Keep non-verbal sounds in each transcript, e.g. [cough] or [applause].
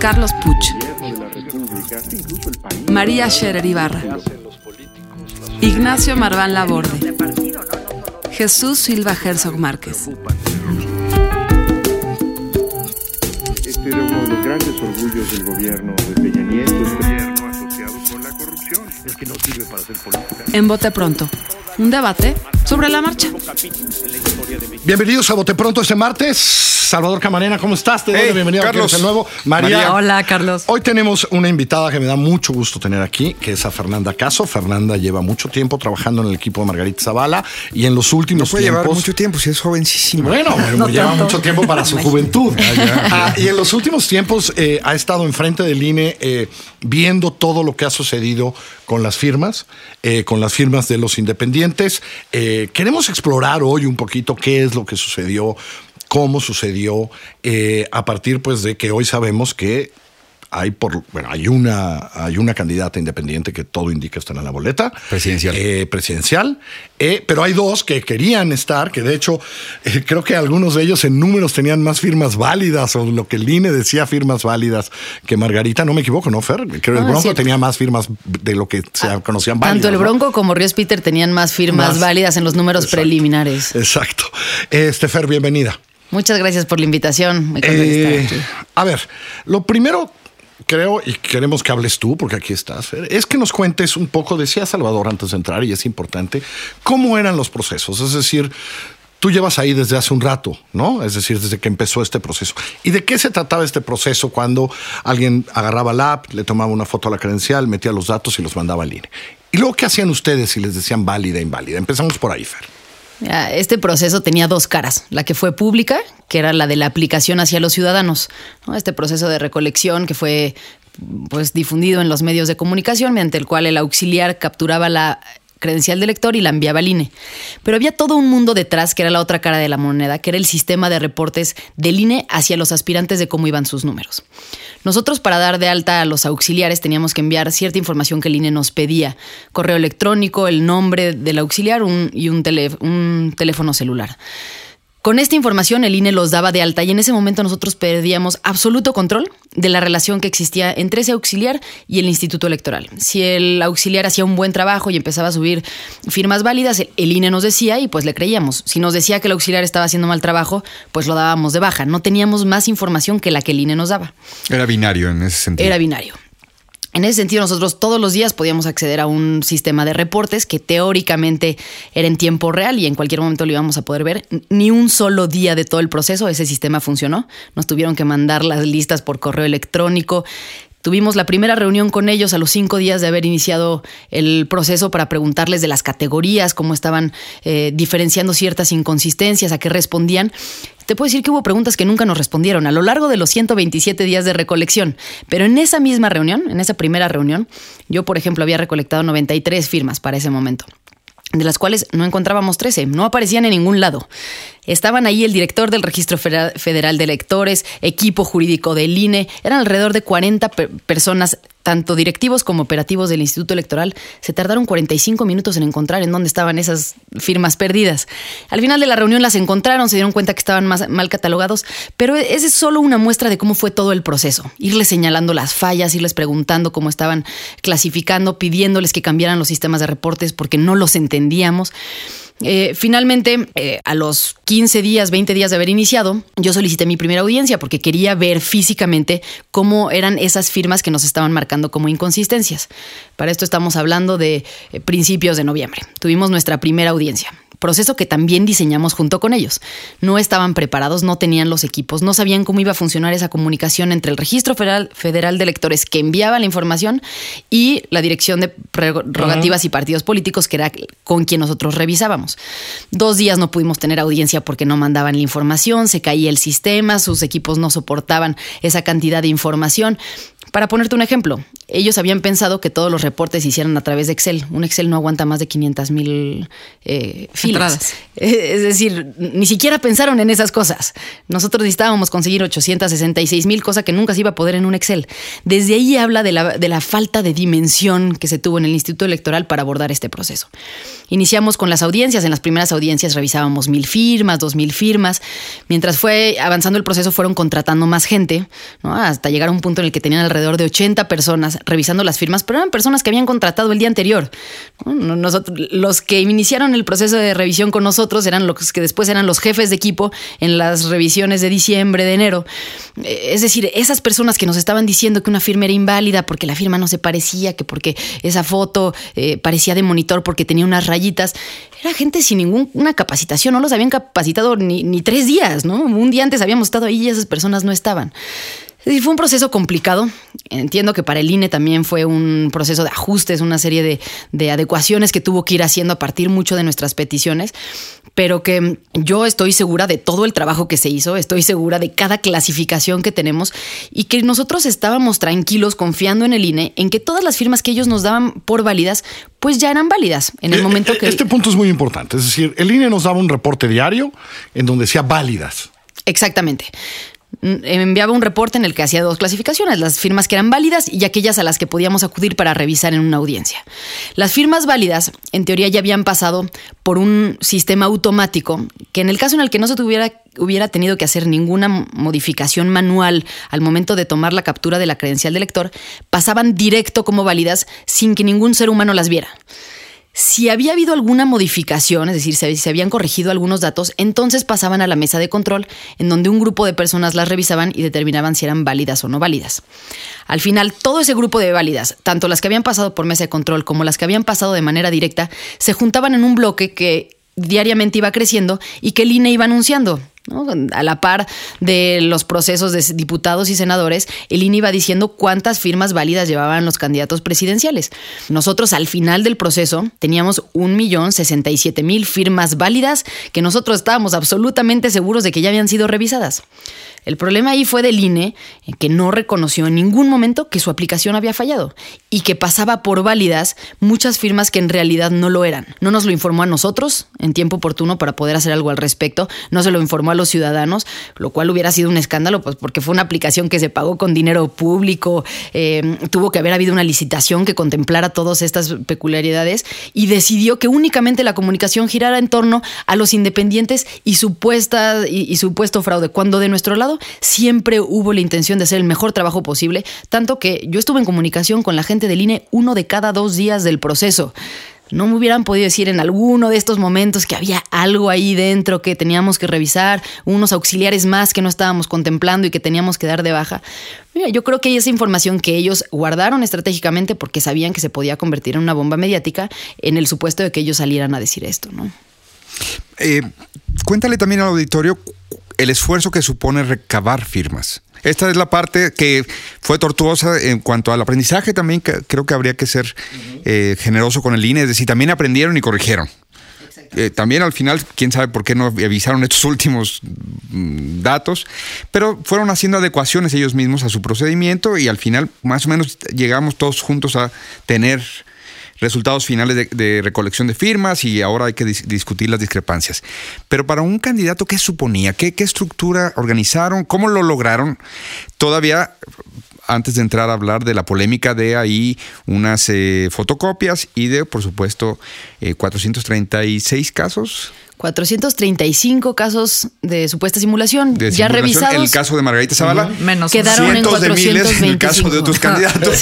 Carlos Puch. María Scherer Ibarra. Ignacio Marván Laborde. Jesús Silva Herzog Márquez. Este era uno de los grandes orgullos del gobierno de Peña Nieto, gobierno asociado con la corrupción. Es que no sirve para hacer política. En Bote Pronto, un debate sobre la marcha. Bienvenidos a Bote Pronto este martes. Salvador Camarena, ¿cómo estás? Te doy Hey, la bienvenida Carlos. de nuevo. María. María. Hola, Carlos. Hoy tenemos una invitada que me da mucho gusto tener aquí, que es a Fernanda Caso. Fernanda lleva mucho tiempo trabajando en el equipo de Margarita Zavala y en los No últimos puede llevar tiempos. mucho tiempo si es jovencísima. Bueno, [laughs] No lleva tanto. mucho tiempo para su [laughs] juventud. Ah, y en los últimos tiempos eh, ha estado enfrente del INE eh, viendo todo lo que ha sucedido con las firmas, eh, con las firmas de los independientes. Eh, queremos explorar hoy un poquito qué es lo que sucedió, cómo sucedió, eh, a partir pues de que hoy sabemos que hay por bueno hay una hay una candidata independiente que todo indica estar en la boleta Presidencial. eh, presidencial eh, pero hay dos que querían estar que de hecho eh, creo que algunos de ellos en números tenían más firmas válidas o lo que el INE decía firmas válidas que Margarita no me equivoco no Fer creo que el Ah, Bronco sí. tenía más firmas de lo que se conocían válidas Tanto el ¿no? Bronco como Ríos Peter tenían más firmas Más. válidas en los números Exacto. preliminares. exacto este Fer bienvenida Muchas gracias por la invitación. Muy Eh, estar aquí. a ver, lo primero creo, y queremos que hables tú, porque aquí estás, Fer, es que nos cuentes un poco, decía Salvador antes de entrar, y es importante, cómo eran los procesos. Es decir, tú llevas ahí desde hace un rato, ¿no? Es decir, desde que empezó este proceso. ¿Y de qué se trataba este proceso cuando alguien agarraba la app, le tomaba una foto a la credencial, metía los datos y los mandaba al INE? Y luego, ¿qué hacían ustedes si les decían válida, inválida? Empezamos por ahí, Fer. Este proceso tenía dos caras. La que fue pública, que era la de la aplicación hacia los ciudadanos. ¿no? Este proceso de recolección que fue pues, difundido en los medios de comunicación, mediante el cual el auxiliar capturaba la credencial de lector y la enviaba al INE. Pero había todo un mundo detrás, que era la otra cara de la moneda, que era el sistema de reportes del INE hacia los aspirantes de cómo iban sus números. Nosotros para dar de alta a los auxiliares teníamos que enviar cierta información que el INE nos pedía, correo electrónico, el nombre del auxiliar y un teléfono celular. Con esta información el INE los daba de alta y en ese momento nosotros perdíamos absoluto control de la relación que existía entre ese auxiliar y el Instituto Electoral. Si el auxiliar hacía un buen trabajo y empezaba a subir firmas válidas, el- INE nos decía y pues le creíamos. Si nos decía que el auxiliar estaba haciendo mal trabajo, pues lo dábamos de baja. No teníamos más información que la que el INE nos daba. Era binario en ese sentido. Era binario. En ese sentido, nosotros todos los días podíamos acceder a un sistema de reportes que teóricamente era en tiempo real y en cualquier momento lo íbamos a poder ver. Ni un solo día de todo el proceso ese sistema funcionó. Nos tuvieron que mandar las listas por correo electrónico. Tuvimos la primera reunión con ellos a los cinco días de haber iniciado el proceso para preguntarles de las categorías, cómo estaban eh, diferenciando ciertas inconsistencias, a qué respondían. Te puedo decir que hubo preguntas que nunca nos respondieron a lo largo de los 127 días de recolección, pero en esa misma reunión, en esa primera reunión, yo, por ejemplo, había recolectado 93 firmas para ese momento de las cuales no encontrábamos 13, no aparecían en ningún lado. Estaban ahí el director del Registro Federal de Electores, equipo jurídico del INE, eran alrededor de 40 per- personas, tanto directivos como operativos del Instituto Electoral. Se tardaron 45 minutos en encontrar en dónde estaban esas firmas perdidas. Al final de la reunión las encontraron, se dieron cuenta que estaban más, mal catalogados, pero esa es solo una muestra de cómo fue todo el proceso. Irles señalando las fallas, irles preguntando cómo estaban clasificando, pidiéndoles que cambiaran los sistemas de reportes porque no los entendíamos. Eh, finalmente, eh, a los 15 días, 20 días de haber iniciado, yo solicité mi primera audiencia porque quería ver físicamente cómo eran esas firmas que nos estaban marcando como inconsistencias. Para esto estamos hablando de eh, principios de noviembre. Tuvimos nuestra primera audiencia. Proceso que también diseñamos junto con ellos. No estaban preparados, no tenían los equipos, no sabían cómo iba a funcionar esa comunicación entre el Registro Federal, Federal de Electores que enviaba la información y la Dirección de Prerrogativas y Partidos Políticos, que era con quien nosotros revisábamos. Dos días no pudimos tener audiencia porque no mandaban la información, se caía el sistema, sus equipos no soportaban esa cantidad de información. Para ponerte un ejemplo, ellos habían pensado que todos los reportes se hicieran a través de Excel. Un Excel no aguanta más de 500 mil eh, filas. Es decir, ni siquiera pensaron en esas cosas. Nosotros necesitábamos conseguir 866 mil, cosa que nunca se iba a poder en un Excel. Desde ahí habla de la, de la falta de dimensión que se tuvo en el Instituto Electoral para abordar este proceso. Iniciamos con las audiencias. En las primeras audiencias revisábamos mil firmas, dos mil firmas. Mientras fue avanzando el proceso, fueron contratando más gente, hasta llegar a un punto en el que tenían alrededor de 80 personas revisando las firmas, pero eran personas que habían contratado el día anterior. Nosotros, los que iniciaron el proceso de revisión con nosotros eran los que después eran los jefes de equipo en las revisiones de diciembre, de enero. Eh, es decir, esas personas que nos estaban diciendo que una firma era inválida porque la firma no se parecía, que porque esa foto eh, parecía de monitor porque tenía unas rayitas, era gente sin ninguna capacitación, no los habían capacitado ni, ni tres días, ¿no? Un día antes habíamos estado ahí y esas personas no estaban fue un proceso complicado. Entiendo que para el INE también fue un proceso de ajustes, una serie de, de, adecuaciones que tuvo que ir haciendo a partir mucho de nuestras peticiones, pero que yo estoy segura de todo el trabajo que se hizo, estoy segura de cada clasificación que tenemos y que nosotros estábamos tranquilos confiando en el INE en que todas las firmas que ellos nos daban por válidas, pues ya eran válidas en el eh, momento que... Este punto es muy importante, es decir, el INE nos daba un reporte diario en donde decía válidas. Exactamente enviaba un reporte en el que hacía dos clasificaciones, las firmas que eran válidas y aquellas a las que podíamos acudir para revisar en una audiencia. Las firmas válidas, en teoría, ya habían pasado por un sistema automático que en el caso en el que no se tuviera, hubiera tenido que hacer ninguna modificación manual al momento de tomar la captura de la credencial de lector, pasaban directo como válidas sin que ningún ser humano las viera. Si había habido alguna modificación, es decir, si se habían corregido algunos datos, entonces pasaban a la mesa de control, en donde un grupo de personas las revisaban y determinaban si eran válidas o no válidas. Al final, todo ese grupo de válidas, tanto las que habían pasado por mesa de control como las que habían pasado de manera directa, se juntaban en un bloque que diariamente iba creciendo y que el INE iba anunciando. A la par de los procesos de diputados y senadores, el INE iba diciendo cuántas firmas válidas llevaban los candidatos presidenciales. Nosotros al final del proceso teníamos un millón sesenta y siete mil firmas válidas que nosotros estábamos absolutamente seguros de que ya habían sido revisadas. El problema ahí fue del INE, que no reconoció en ningún momento que su aplicación había fallado y que pasaba por válidas muchas firmas que en realidad no lo eran. No nos lo informó a nosotros en tiempo oportuno para poder hacer algo al respecto, no se lo informó a los ciudadanos, lo cual hubiera sido un escándalo, pues porque fue una aplicación que se pagó con dinero público, eh, tuvo que haber habido una licitación que contemplara todas estas peculiaridades y decidió que únicamente la comunicación girara en torno a los independientes y, supuesta, y supuesto fraude, cuando de nuestro lado siempre hubo la intención de hacer el mejor trabajo posible, tanto que yo estuve en comunicación con la gente del INE uno de cada dos días del proceso. No me hubieran podido decir en alguno de estos momentos que había algo ahí dentro que teníamos que revisar, unos auxiliares más que no estábamos contemplando y que teníamos que dar de baja. Yo creo que esa información que ellos guardaron estratégicamente porque sabían que se podía convertir en una bomba mediática en el supuesto de que ellos salieran a decir esto, ¿no? Eh, cuéntale también al auditorio el esfuerzo que supone recabar firmas. Esta es la parte que fue tortuosa en cuanto al aprendizaje. También creo que habría que ser eh, generoso con el INE, es decir, también aprendieron y corrigieron. Eh, también al final, quién sabe por qué no avisaron estos últimos mm, datos, pero fueron haciendo adecuaciones ellos mismos a su procedimiento y al final más o menos llegamos todos juntos a tener resultados finales de, recolección de firmas y ahora hay que discutir las discrepancias. Pero para un candidato, ¿qué suponía? ¿Qué, estructura organizaron? ¿Cómo lo lograron? Todavía antes de entrar a hablar de la polémica de ahí unas eh, fotocopias y de, por supuesto, 436 eh, casos 435 casos de supuesta simulación ya revisados. En el caso de Margarita Zavala, menos quedaron en 425. en el caso de otros [laughs] candidatos.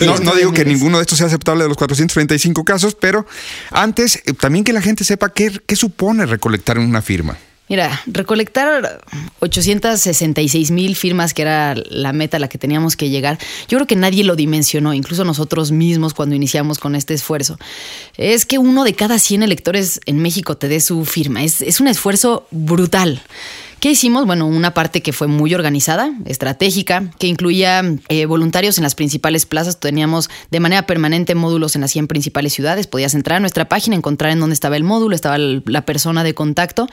[laughs] no, digo que ninguno de estos sea aceptable de los 435 casos, pero antes eh, también que la gente sepa qué, qué supone recolectar una firma. Mira, recolectar 866 mil firmas, que era la meta a la que teníamos que llegar, yo creo que nadie lo dimensionó, incluso nosotros mismos cuando iniciamos con este esfuerzo. Es que uno de cada 100 electores en México te dé su firma. Es, es un esfuerzo brutal. ¿Qué hicimos? Bueno, una parte que fue muy organizada, estratégica, que incluía eh, voluntarios en las principales plazas. Teníamos de manera permanente módulos en las 100 principales ciudades. Podías entrar a nuestra página, encontrar en dónde estaba el módulo, estaba la persona de contacto.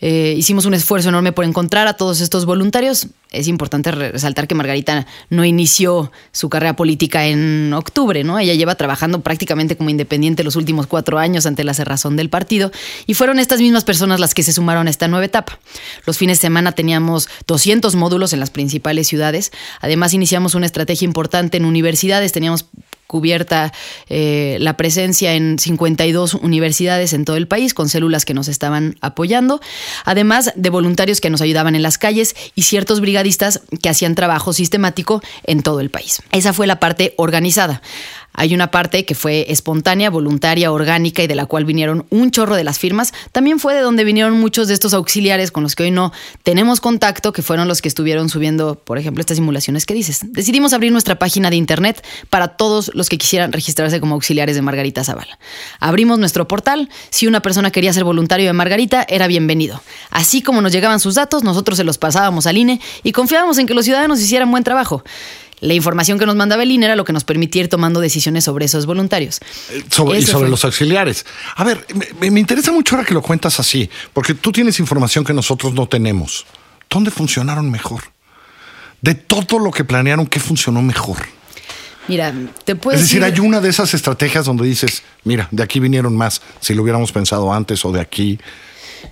Eh, hicimos un esfuerzo enorme por encontrar a todos estos voluntarios. Es importante resaltar que Margarita no inició su carrera política en octubre, ¿no? Ella lleva trabajando prácticamente como independiente los últimos cuatro años ante la cerrazón del partido y fueron estas mismas personas las que se sumaron a esta nueva etapa. Los fines de semana teníamos 200 módulos en las principales ciudades. Además, iniciamos una estrategia importante en universidades. Teníamos cubierta eh, la presencia en 52 universidades en todo el país con células que nos estaban apoyando, además de voluntarios que nos ayudaban en las calles y ciertos brigadistas que hacían trabajo sistemático en todo el país. Esa fue la parte organizada. Hay una parte que fue espontánea, voluntaria, orgánica y de la cual vinieron un chorro de las firmas. También fue de donde vinieron muchos de estos auxiliares con los que hoy no tenemos contacto, que fueron los que estuvieron subiendo, por ejemplo, estas simulaciones que dices. Decidimos abrir nuestra página de internet para todos los que quisieran registrarse como auxiliares de Margarita Zavala. Abrimos nuestro portal. Si una persona quería ser voluntario de Margarita, era bienvenido. Así como nos llegaban sus datos, nosotros se los pasábamos al INE y confiábamos en que los ciudadanos hicieran buen trabajo. La información que nos mandaba el INE era lo que nos permitía ir tomando decisiones sobre esos voluntarios. Eh, sobre, y sobre los auxiliares. A ver, me, me, interesa mucho ahora que lo cuentas así, porque tú tienes información que nosotros no tenemos. ¿Dónde funcionaron mejor? De todo lo que planearon, ¿qué funcionó mejor? Mira, te puedes. Es decir, hay una de esas estrategias donde dices, mira, de aquí vinieron más, si lo hubiéramos pensado antes o de aquí.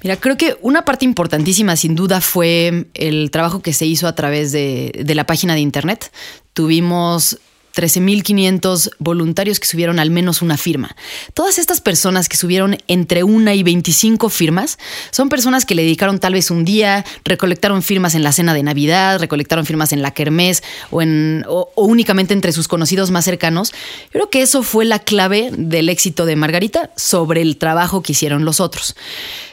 Mira, creo que una parte importantísima sin duda fue el trabajo que se hizo a través de, la página de internet. Tuvimos 13.500 voluntarios que subieron al menos una firma. Todas estas personas que subieron entre una y 25 firmas son personas que le dedicaron tal vez un día, recolectaron firmas en la cena de Navidad, recolectaron firmas en la Kermés o, en, únicamente entre sus conocidos más cercanos. Creo que eso fue la clave del éxito de Margarita sobre el trabajo que hicieron los otros.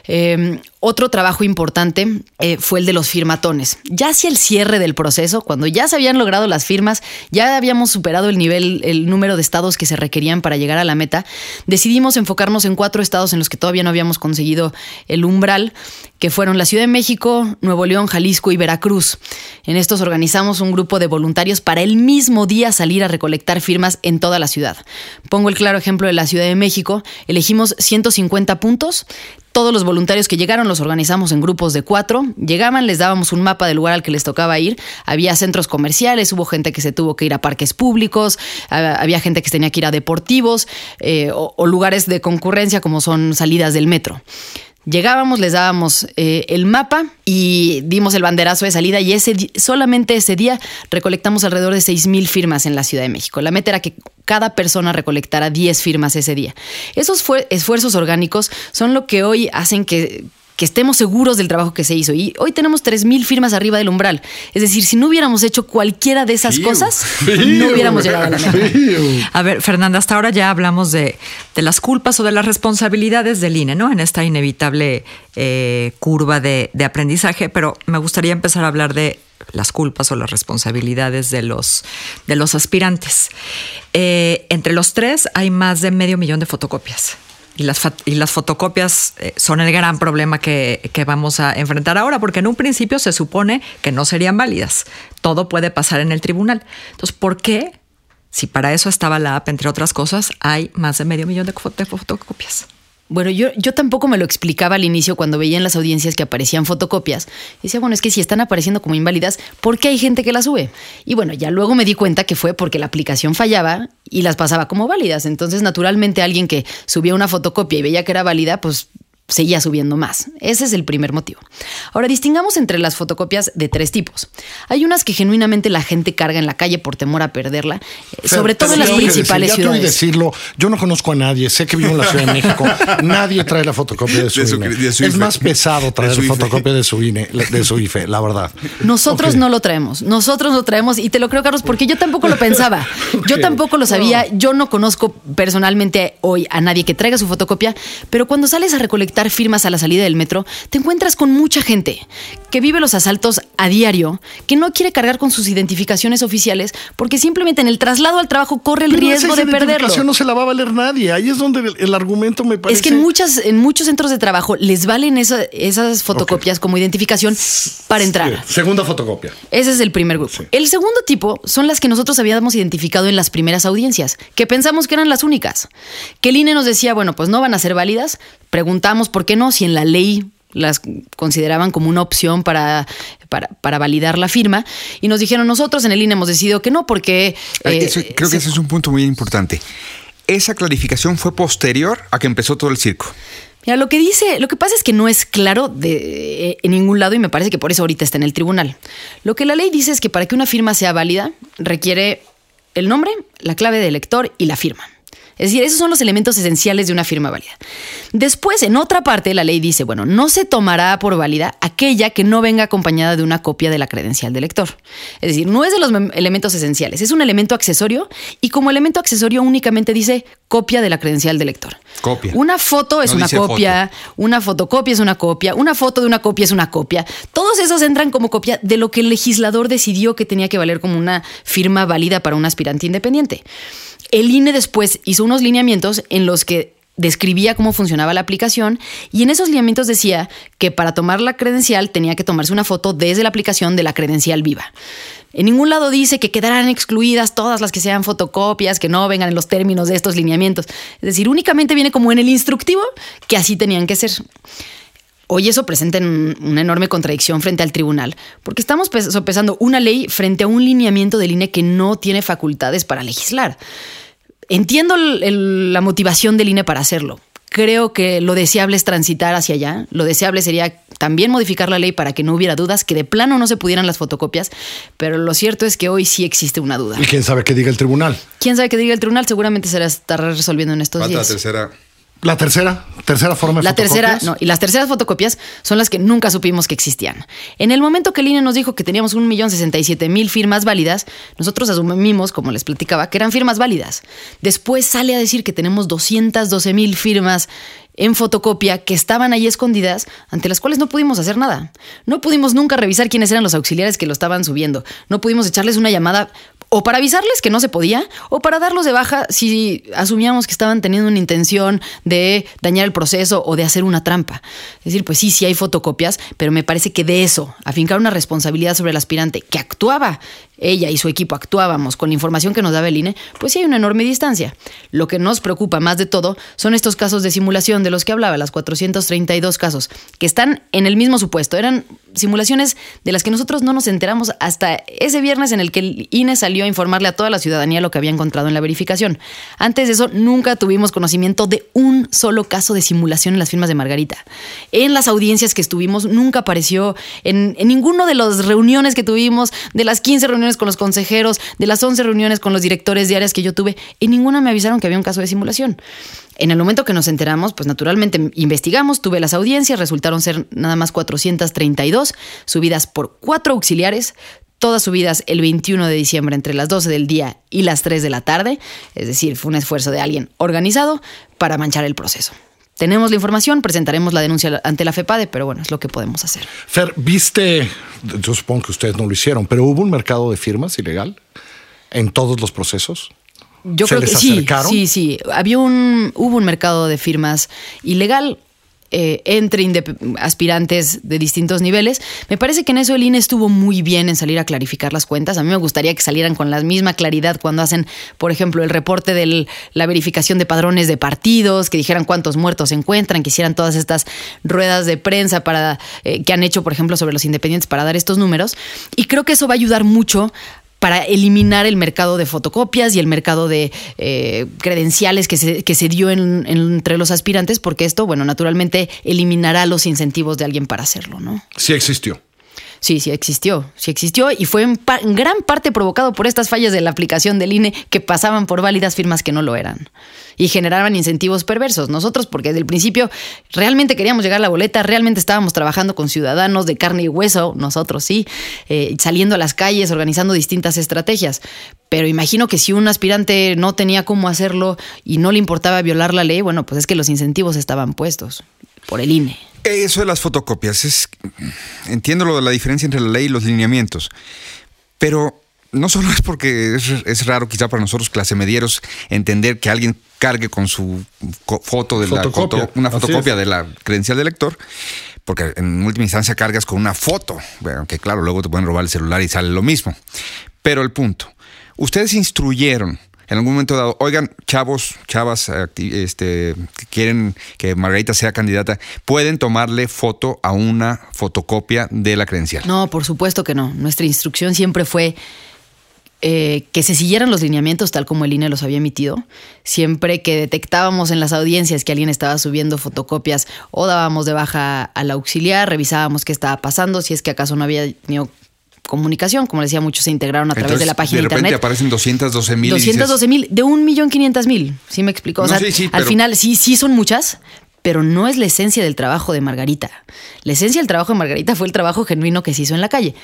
Eh, otro trabajo importante eh, fue el de los firmatones. Ya hacia el cierre del proceso, cuando ya se habían logrado las firmas, ya habíamos superado el nivel, el número de estados que se requerían para llegar a la meta, decidimos enfocarnos en cuatro estados en los que todavía no habíamos conseguido el umbral, que fueron la Ciudad de México, Nuevo León, Jalisco y Veracruz. En estos organizamos un grupo de voluntarios para el mismo día salir a recolectar firmas en toda la ciudad. Pongo el claro ejemplo de la Ciudad de México. Elegimos 150 puntos, todos los voluntarios que llegaron los organizamos en grupos de cuatro. Llegaban, les dábamos un mapa del lugar al que les tocaba ir. Había centros comerciales, hubo gente que se tuvo que ir a parques públicos, había gente que tenía que ir a deportivos eh, o, o lugares de concurrencia como son salidas del metro. Llegábamos, les dábamos eh, el mapa y dimos el banderazo de salida y ese solamente ese día recolectamos alrededor de 6.000 firmas en la Ciudad de México. La meta era que cada persona recolectara 10 firmas ese día. Esos esfuerzos orgánicos son lo que hoy hacen que que estemos seguros del trabajo que se hizo. Y hoy tenemos 3.000 firmas arriba del umbral. Es decir, si no hubiéramos hecho cualquiera de esas cosas, no hubiéramos llegado a la meta. A ver, Fernanda, hasta ahora ya hablamos de, de, las culpas o de las responsabilidades del INE, ¿no? En esta inevitable eh, curva de, de aprendizaje, pero me gustaría empezar a hablar de las culpas o las responsabilidades de los, de los aspirantes. Eh, entre los tres hay más de medio millón de fotocopias. Y las, y las, fotocopias eh, son el gran problema que, que, vamos a enfrentar ahora, porque en un principio se supone que no serían válidas. Todo puede pasar en el tribunal. Entonces, ¿por qué, si para eso estaba la app, entre otras cosas, hay más de medio millón de, de fotocopias? Bueno, yo, yo tampoco me lo explicaba al inicio cuando veía en las audiencias que aparecían fotocopias. Y decía, bueno, es que si están apareciendo como inválidas, ¿por qué hay gente que las sube? Y bueno, ya luego me di cuenta que fue porque la aplicación fallaba y las pasaba como válidas. Entonces, naturalmente, alguien que subía una fotocopia y veía que era válida, pues seguía subiendo más. Ese es el primer motivo. Ahora, distingamos entre las fotocopias de tres tipos. Hay unas que genuinamente la gente carga en la calle por temor a perderla, pero, sobre todo en las principales decir, ciudades. Ya decirlo, yo no conozco a nadie, sé que vivo en la Ciudad de México, [laughs] nadie trae la fotocopia de su, De su- INE. de su es IFE. más pesado traer De su la IFE. fotocopia de su INE, de su IFE, la verdad. Nosotros Ok. no lo traemos, nosotros lo traemos y te lo creo, Carlos, porque yo tampoco lo pensaba. Yo tampoco lo sabía, yo no conozco personalmente hoy a nadie que traiga su fotocopia, pero cuando sales a recolectar recolectar firmas a la salida del metro, te encuentras con mucha gente que vive los asaltos a diario, que no quiere cargar con sus identificaciones oficiales porque simplemente en el traslado al trabajo corre el Pero riesgo esa de perderlo. identificación no se la va a valer nadie. Ahí es donde el, el argumento me parece. Es que en, muchas, en muchos centros de trabajo les valen esa- esas fotocopias como identificación para entrar. Segunda fotocopia. Ese es el primer grupo. El segundo tipo son las que nosotros habíamos identificado en las primeras audiencias, que pensamos que eran las únicas. Que el INE nos decía, bueno, pues no van a ser válidas. Preguntamos por qué no, si en la ley las consideraban como una opción para, para, para validar la firma. Y nos dijeron, nosotros en el INE hemos decidido que no, porque... Ay, eh, eso- creo que se- ese es un punto muy importante. Esa clarificación fue posterior a que empezó todo el circo. Mira, lo que dice, lo que pasa es que no es claro de, eh, en ningún lado y me parece que por eso ahorita está en el tribunal. Lo que la ley dice es que para que una firma sea válida requiere el nombre, la clave de elector y la firma. Es decir, esos son los elementos esenciales de una firma válida. Después, en otra parte, la ley dice, bueno, no se tomará por válida aquella que no venga acompañada de una copia de la credencial del lector. Es decir, no es de los elementos esenciales, es un elemento accesorio y como elemento accesorio únicamente dice copia de la credencial del lector. Copia. Una foto es No una copia, una fotocopia es una copia, una foto de una copia es una copia. Todos esos entran como copia de lo que el legislador decidió que tenía que valer como una firma válida para un aspirante independiente. El INE después hizo lineamientos en los que describía cómo funcionaba la aplicación y en esos lineamientos decía que para tomar la credencial tenía que tomarse una foto desde la aplicación de la credencial viva. En ningún lado dice que quedarán excluidas todas las que sean fotocopias, que no vengan en los términos de estos lineamientos. Es decir, únicamente viene como en el instructivo que así tenían que ser. Hoy eso presenta en una enorme contradicción frente al tribunal, porque estamos pes- sopesando una ley frente a un lineamiento del INE que no tiene facultades para legislar. Entiendo el- el- la motivación del INE para hacerlo. Creo que lo deseable es transitar hacia allá. Lo deseable sería también modificar la ley para que no hubiera dudas, que de plano no se pudieran las fotocopias, pero lo cierto es que hoy sí existe una duda. Y quién sabe qué diga el tribunal. ¿Quién sabe qué diga el tribunal? Seguramente se la estará resolviendo en estos Falta la días. tercera. La tercera, tercera forma de La tercera, no, y las terceras fotocopias son las que nunca supimos que existían. En el momento que el INE nos dijo que teníamos 1.067.000 firmas válidas, nosotros asumimos, como les platicaba, que eran firmas válidas. Después sale a decir que tenemos 212.000 firmas en fotocopia que estaban ahí escondidas, ante las cuales no pudimos hacer nada. No pudimos nunca revisar quiénes eran los auxiliares que lo estaban subiendo. No pudimos echarles una llamada o para avisarles que no se podía, o para darlos de baja si asumíamos que estaban teniendo una intención de dañar el proceso o de hacer una trampa. Es decir, pues sí, sí hay fotocopias, pero me parece que de eso, afincar una responsabilidad sobre el aspirante que actuaba, ella y su equipo actuábamos con la información que nos daba el INE, pues sí hay una enorme distancia. Lo que nos preocupa más de todo son estos casos de simulación de los que hablaba, las 432 casos, que están en el mismo supuesto. Eran simulaciones de las que nosotros no nos enteramos hasta ese viernes en el que el INE salió a informarle a toda la ciudadanía lo que había encontrado en la verificación. Antes de eso, nunca tuvimos conocimiento de un solo caso de simulación en las firmas de Margarita. En las audiencias que estuvimos, nunca apareció en, en ninguno de las reuniones que tuvimos, de las 15 reuniones con los consejeros, de las 11 reuniones con los directores de áreas que yo tuve, en ninguna me avisaron que había un caso de simulación. En el momento que nos enteramos, pues naturalmente investigamos, tuve las audiencias, resultaron ser nada más 432, subidas por cuatro auxiliares, todas subidas el 21 de diciembre entre las 12 del día y las 3 de la tarde, es decir, fue un esfuerzo de alguien organizado para manchar el proceso. Tenemos la información, presentaremos la denuncia ante la FEPADE, pero bueno, es lo que podemos hacer. Fer, viste, yo supongo que ustedes no lo hicieron, pero hubo un mercado de firmas ilegal en todos los procesos. Yo ¿Se creo les que sí, acercaron? sí, sí. Había un, hubo un mercado de firmas ilegal eh, entre aspirantes de distintos niveles. Me parece que en eso el INE estuvo muy bien en salir a clarificar las cuentas. A mí me gustaría que salieran con la misma claridad cuando hacen, por ejemplo, el reporte de la verificación de padrones de partidos, que dijeran cuántos muertos se encuentran, que hicieran todas estas ruedas de prensa para eh, que han hecho, por ejemplo, sobre los independientes para dar estos números. Y creo que eso va a ayudar mucho para eliminar el mercado de fotocopias y el mercado de eh, credenciales que se, que se dio en- en- entre los aspirantes, porque esto, bueno, naturalmente eliminará los incentivos de alguien para hacerlo, ¿no? Sí existió. Sí, sí existió, sí existió y fue en, pa- en gran parte provocado por estas fallas de la aplicación del INE que pasaban por válidas firmas que no lo eran y generaban incentivos perversos. Nosotros, porque desde el principio realmente queríamos llegar a la boleta, realmente estábamos trabajando con ciudadanos de carne y hueso, nosotros sí, eh, saliendo a las calles, organizando distintas estrategias. Pero imagino que si un aspirante no tenía cómo hacerlo y no le importaba violar la ley, bueno, pues es que los incentivos estaban puestos. por el INE. Eso de las fotocopias, es, entiendo lo de la diferencia entre la ley y los lineamientos, pero no solo es porque es, es raro quizá para nosotros clase medieros entender que alguien cargue con su foto de Fotocopia, la una fotocopia de la credencial de lector, porque en última instancia cargas con una foto, bueno, que claro, luego te pueden robar el celular y sale lo mismo. Pero el punto, ustedes instruyeron en algún momento dado, oigan, chavos, chavas este, que quieren que Margarita sea candidata, pueden tomarle foto a una fotocopia de la credencial. No, por supuesto que no. Nuestra instrucción siempre fue eh, que se siguieran los lineamientos tal como el INE los había emitido. Siempre que detectábamos en las audiencias que alguien estaba subiendo fotocopias o dábamos de baja al auxiliar, revisábamos qué estaba pasando, si es que acaso no había tenido comunicación. Como les decía, muchos se integraron a través Entonces, de la página de repente internet. aparecen 212 mil. 212 mil, de un millón quinientas mil, ¿sí me explicó? O No, sea, sí, sí, al pero- final sí, sí son muchas, pero no es la esencia del trabajo de Margarita. La esencia del trabajo de Margarita fue el trabajo genuino que se hizo en la calle.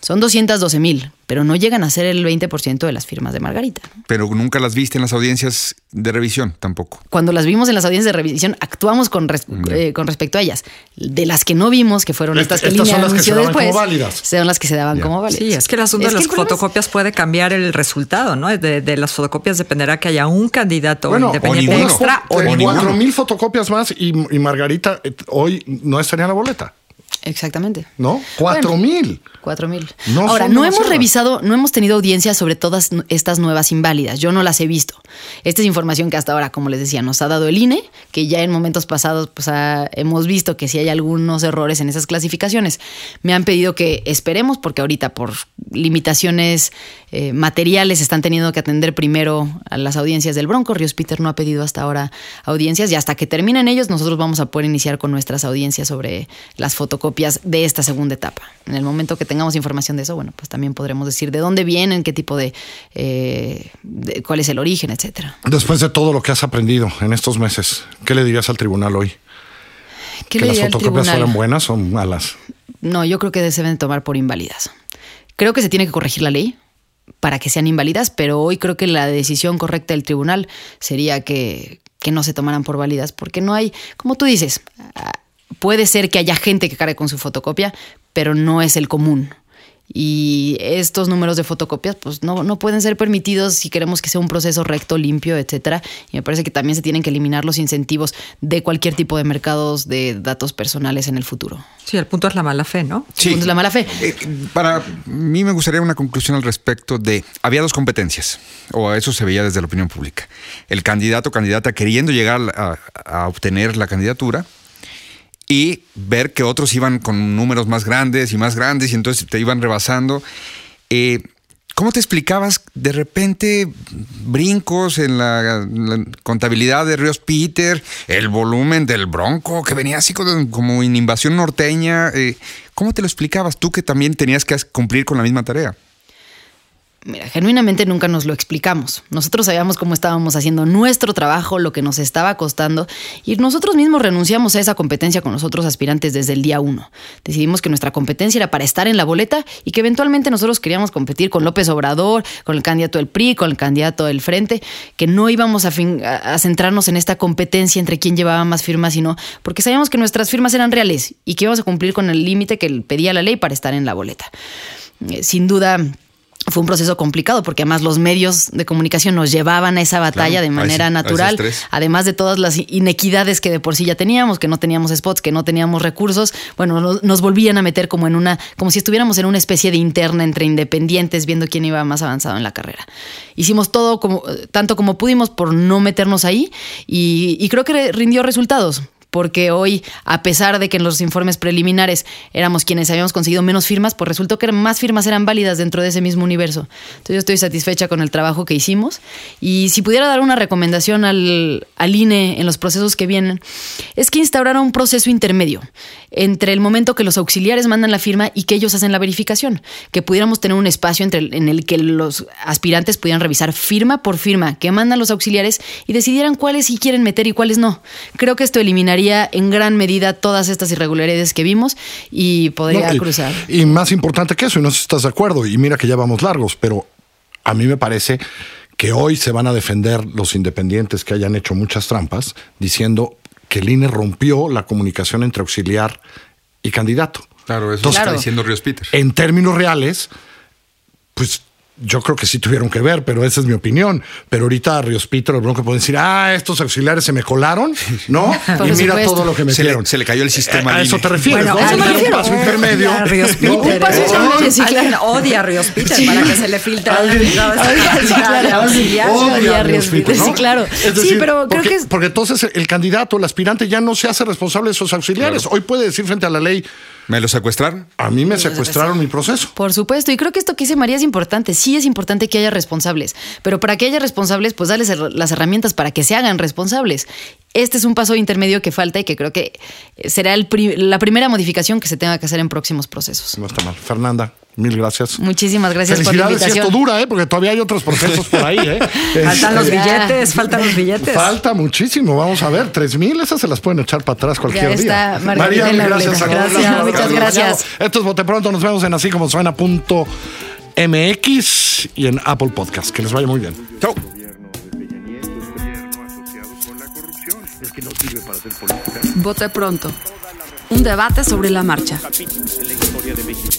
Son 212 mil, pero no llegan a ser el 20% de las firmas de Margarita. ¿no? Pero nunca las viste en las audiencias de revisión tampoco. Cuando las vimos en las audiencias de revisión, actuamos con, res- eh, con respecto a ellas. De las que no vimos, que fueron estas que estas Línea son las que se daban después, como válidas. son las que se daban como válidas. Sí, es que el asunto Es de que las es- fotocopias puede cambiar el resultado, ¿no? De, de las fotocopias dependerá que haya un candidato Bueno, independiente o ninguno. extra o O cuatro mil fotocopias más y, y Margarita eh, hoy no estaría en la boleta, Exactamente. ¿no? Cuatro mil. Cuatro mil. No Ahora, no hemos revisado, no hemos tenido audiencia sobre todas estas nuevas inválidas. Yo no las he visto. Esta es información que hasta ahora, como les decía, nos ha dado el INE, que ya en momentos pasados pues, ha- hemos visto que sí hay algunos errores en esas clasificaciones. Me han pedido que esperemos, porque ahorita por limitaciones eh, materiales están teniendo que atender primero a las audiencias del Bronco. Ríos Peter no ha pedido hasta ahora audiencias y hasta que terminen ellos, nosotros vamos a poder iniciar con nuestras audiencias sobre las fotocopias de esta segunda etapa. En el momento que tengamos información de eso, bueno, pues también podremos decir de dónde vienen, qué tipo de, eh, de- cuál es el origen, etcétera. Después de todo lo que has aprendido en estos meses, ¿qué le dirías al tribunal hoy? ¿Qué ¿Que le las fotocopias fueran buenas o malas? No, yo creo que se deben tomar por inválidas. Creo que se tiene que corregir la ley para que sean inválidas, pero hoy creo que la decisión correcta del tribunal sería que, que no se tomaran por válidas, porque no hay, como tú dices, puede ser que haya gente que cargue con su fotocopia, pero no es el común. Y estos números de fotocopias, pues no, no pueden ser permitidos si queremos que sea un proceso recto, limpio, etcétera. Y me parece que también se tienen que eliminar los incentivos de cualquier tipo de mercados de datos personales en el futuro. Sí, el punto es la mala fe, ¿no? Segundo es la mala fe. Eh, para mí me gustaría una conclusión al respecto de, había dos competencias, o eso se veía desde la opinión pública. El candidato o candidata queriendo llegar a, a obtener la candidatura y ver que otros iban con números más grandes y más grandes y entonces te iban rebasando. Eh, ¿Cómo te explicabas de repente brincos en la, contabilidad de Ríos Peter, el volumen del Bronco que venía así como, como en invasión norteña? eh, ¿Cómo te lo explicabas tú que también tenías que cumplir con la misma tarea? Mira, genuinamente nunca nos lo explicamos. Nosotros sabíamos cómo estábamos haciendo nuestro trabajo, lo que nos estaba costando, y nosotros mismos renunciamos a esa competencia con los otros aspirantes desde el día uno. Decidimos que nuestra competencia era para estar en la boleta y que eventualmente nosotros queríamos competir con López Obrador, con el candidato del PRI, con el candidato del Frente, que no íbamos a, centrarnos en esta competencia entre quién llevaba más firmas, sino porque sabíamos que nuestras firmas eran reales y que íbamos a cumplir con el límite que pedía la ley para estar en la boleta. Eh, sin duda fue un proceso complicado porque además los medios de comunicación nos llevaban a esa batalla Claro, de manera ese- natural, además de todas las inequidades que de por sí ya teníamos, que no teníamos spots, que no teníamos recursos, bueno, nos, nos volvían a meter como en una, como si estuviéramos en una especie de interna entre independientes viendo quién iba más avanzado en la carrera. Hicimos todo como, tanto como pudimos por no meternos ahí y, y creo que rindió resultados porque hoy, a pesar de que en los informes preliminares éramos quienes habíamos conseguido menos firmas, pues resultó que más firmas eran válidas dentro de ese mismo universo. Entonces yo estoy satisfecha con el trabajo que hicimos y si pudiera dar una recomendación al, al INE en los procesos que vienen, es que instaurara un proceso intermedio entre el momento que los auxiliares mandan la firma y que ellos hacen la verificación, que pudiéramos tener un espacio entre en el que los aspirantes pudieran revisar firma por firma que mandan los auxiliares y decidieran cuáles sí quieren meter y cuáles no. Creo que esto eliminaría en gran medida todas estas irregularidades que vimos y podría No, y- cruzar. Y, más importante que eso, y no sé si estás de acuerdo, y mira que ya vamos largos, pero a mí me parece que hoy se van a defender los independientes que hayan hecho muchas trampas, diciendo que el INE rompió la comunicación entre auxiliar y candidato. Claro, eso Entonces, está diciendo Ríos Peter. En términos reales, pues yo creo que sí tuvieron que ver, pero esa es mi opinión. Pero ahorita a Ríos Peter o Bronco pueden decir, ah, estos auxiliares se me colaron, ¿no? [laughs] Por y mira supuesto. todo lo que Se metieron. le, se le cayó el sistema a al eso te refieres, Bueno, ¿no? a eso me Hay un paso intermedio. Odia a Ríos ¿no? Peter. Un paso ¿eh? intermedio, sí, Alguien claro. odia a Ríos Peter para que se le filtre. Sí, claro. auxiliar. Odia a Ríos Peter, sí, claro. Sí, pero creo porque, que es- porque entonces el candidato, el aspirante ya no se hace responsable de sus auxiliares. Hoy puede decir frente a la ley, ¿Me lo secuestraron? a mí me secuestraron mi proceso. Por supuesto, y creo que esto que dice María es importante. Sí es importante que haya responsables, pero para que haya responsables, pues darles las herramientas para que se hagan responsables. Este es un paso intermedio que falta y que creo que será el pri- la primera modificación que se tenga que hacer en próximos procesos. No está mal. Fernanda, mil gracias. Muchísimas gracias por la invitación. esto dura, ¿eh? porque todavía hay otros procesos por ahí. ¿eh? [laughs] Faltan los Este, billetes, faltan los billetes. Falta muchísimo, vamos a ver, tres mil, esas se las pueden echar para atrás cualquier Ya está, día. Margarita María, gracias. Gracias, muchas gracias. Esto es Bote Pronto, nos vemos en así como suena punto MX y en Apple Podcast. Que les vaya muy bien. Chau. Que no sirve para hacer política. Vote pronto. Un debate sobre la marcha. en la historia de México.